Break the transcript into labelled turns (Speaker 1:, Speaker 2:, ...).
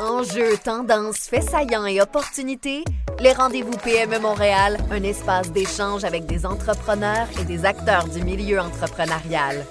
Speaker 1: Enjeux, tendances, faits saillants et opportunités, les rendez-vous PME Montréal, un espace d'échange avec des entrepreneurs et des acteurs du milieu entrepreneurial.